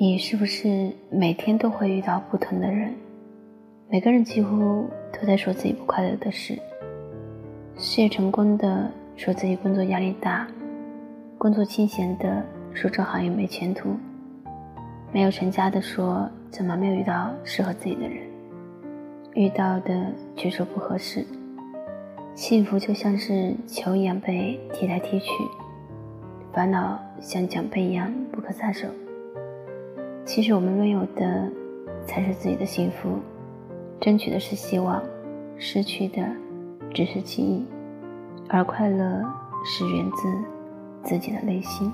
你是不是每天都会遇到不同的人？每个人几乎都在说自己不快乐的事。事业成功的说自己工作压力大，工作清闲的说这行业没前途，没有成家的说怎么没有遇到适合自己的人，遇到的却说不合适。幸福就像是球一样被踢来踢去，烦恼像奖杯一样不可撒手。其实我们拥有的才是自己的幸福，争取的是希望，失去的只是记忆，而快乐是源自自己的内心。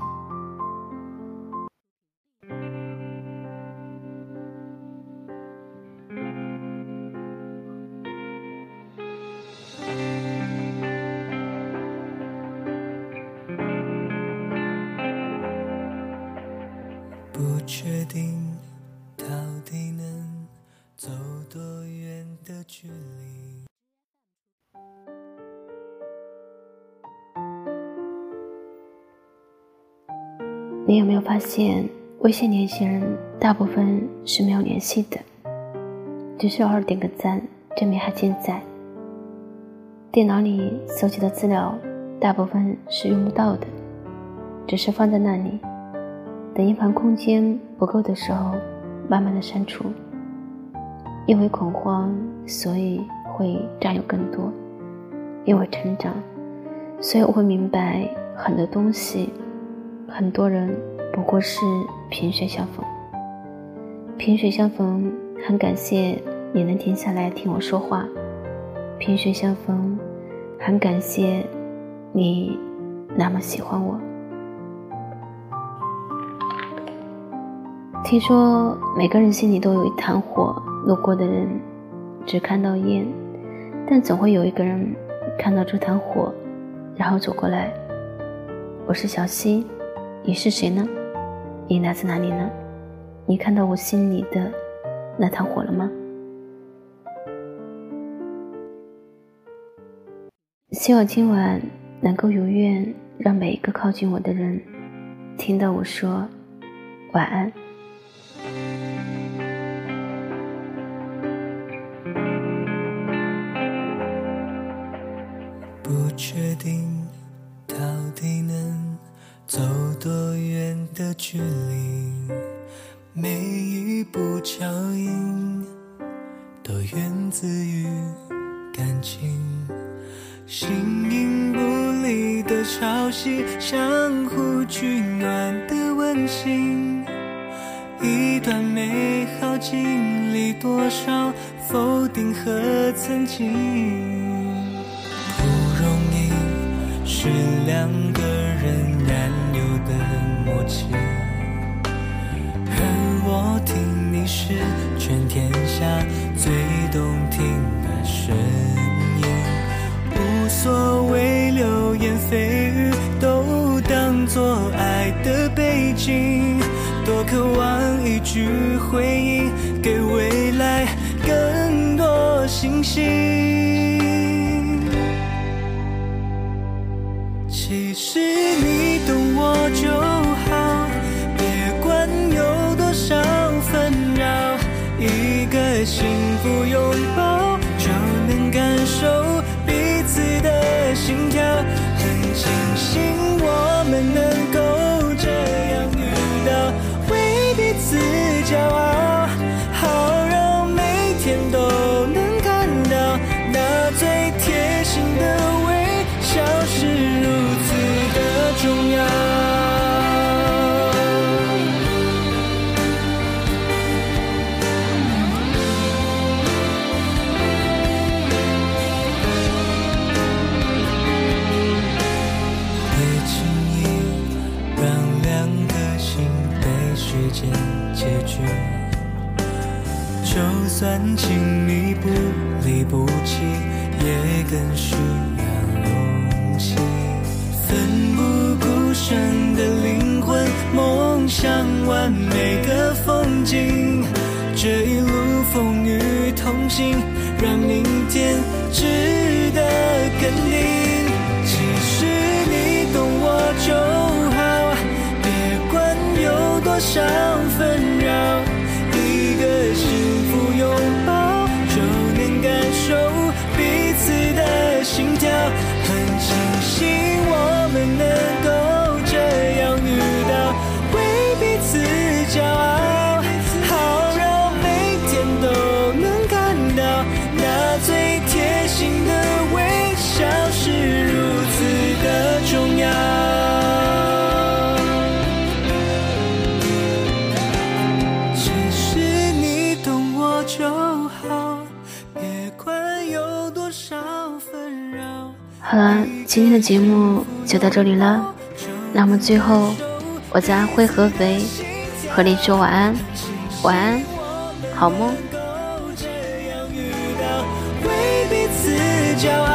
确定到底能走多远的距离。你有没有发现，微信联系人大部分是没有联系的，只是偶尔点个赞，证明还健在。电脑里搜集的资料大部分是用不到的，只是放在那里。等硬盘空间不够的时候，慢慢的删除。因为恐慌，所以会占有更多；因为成长，所以我会明白很多东西，很多人不过是萍水相逢。萍水相逢，很感谢你能停下来听我说话。萍水相逢，很感谢你那么喜欢我。听说每个人心里都有一团火，路过的人只看到烟，但总会有一个人看到这团火，然后走过来。我是小溪，你是谁呢？你来自哪里呢？你看到我心里的那团火了吗？希望今晚能够如愿，让每一个靠近我的人听到我说晚安。的距离，每一步脚印都源自于感情，形影不离的潮汐，相互取暖的温馨，一段美好经历多少否定和曾经。不容易是两个人难默契，而我听你是全天下最动听的声音，无所谓流言蜚语，都当作爱的背景，多渴望一句回应，给未来更多信心。开心。算亲密不离不弃，也更需要勇气。奋不。顾身的灵魂，梦想完美的风景。这一路风雨同行，让明天值得肯定。其实你懂我就好，别管有多少今天的节目就到这里了。那么最后，我在安徽合肥和你说晚安，晚安，好梦。骄傲。